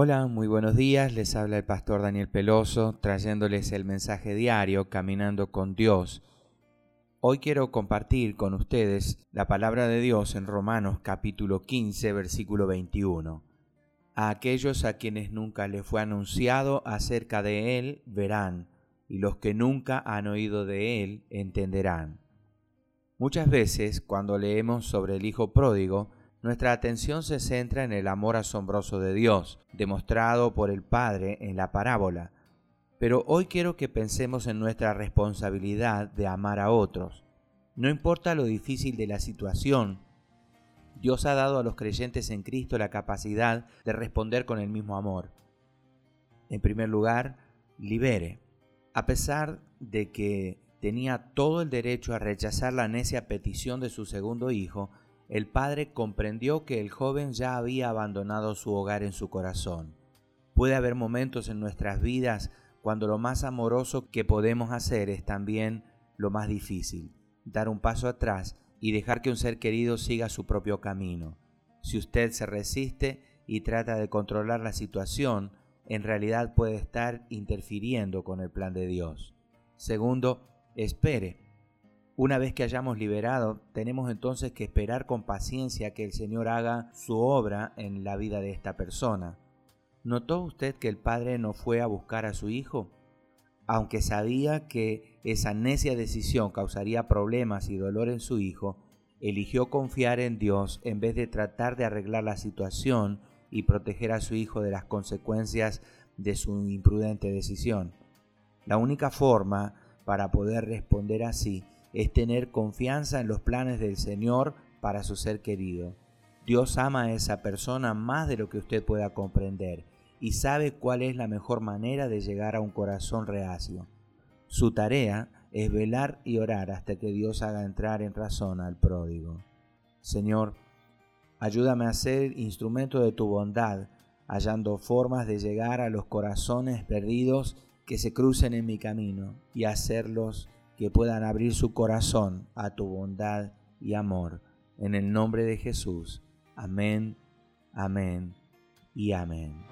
Hola, muy buenos días. Les habla el pastor Daniel Peloso trayéndoles el mensaje diario Caminando con Dios. Hoy quiero compartir con ustedes la palabra de Dios en Romanos capítulo 15 versículo 21. A aquellos a quienes nunca les fue anunciado acerca de Él verán, y los que nunca han oído de Él entenderán. Muchas veces cuando leemos sobre el Hijo pródigo, nuestra atención se centra en el amor asombroso de Dios, demostrado por el Padre en la parábola. Pero hoy quiero que pensemos en nuestra responsabilidad de amar a otros. No importa lo difícil de la situación, Dios ha dado a los creyentes en Cristo la capacidad de responder con el mismo amor. En primer lugar, libere. A pesar de que tenía todo el derecho a rechazar la necia petición de su segundo hijo, el padre comprendió que el joven ya había abandonado su hogar en su corazón. Puede haber momentos en nuestras vidas cuando lo más amoroso que podemos hacer es también lo más difícil, dar un paso atrás y dejar que un ser querido siga su propio camino. Si usted se resiste y trata de controlar la situación, en realidad puede estar interfiriendo con el plan de Dios. Segundo, espere una vez que hayamos liberado, tenemos entonces que esperar con paciencia que el Señor haga su obra en la vida de esta persona. ¿Notó usted que el padre no fue a buscar a su hijo? Aunque sabía que esa necia decisión causaría problemas y dolor en su hijo, eligió confiar en Dios en vez de tratar de arreglar la situación y proteger a su hijo de las consecuencias de su imprudente decisión. La única forma para poder responder así es tener confianza en los planes del Señor para su ser querido. Dios ama a esa persona más de lo que usted pueda comprender y sabe cuál es la mejor manera de llegar a un corazón reacio. Su tarea es velar y orar hasta que Dios haga entrar en razón al pródigo. Señor, ayúdame a ser instrumento de tu bondad, hallando formas de llegar a los corazones perdidos que se crucen en mi camino y hacerlos que puedan abrir su corazón a tu bondad y amor. En el nombre de Jesús. Amén, amén y amén.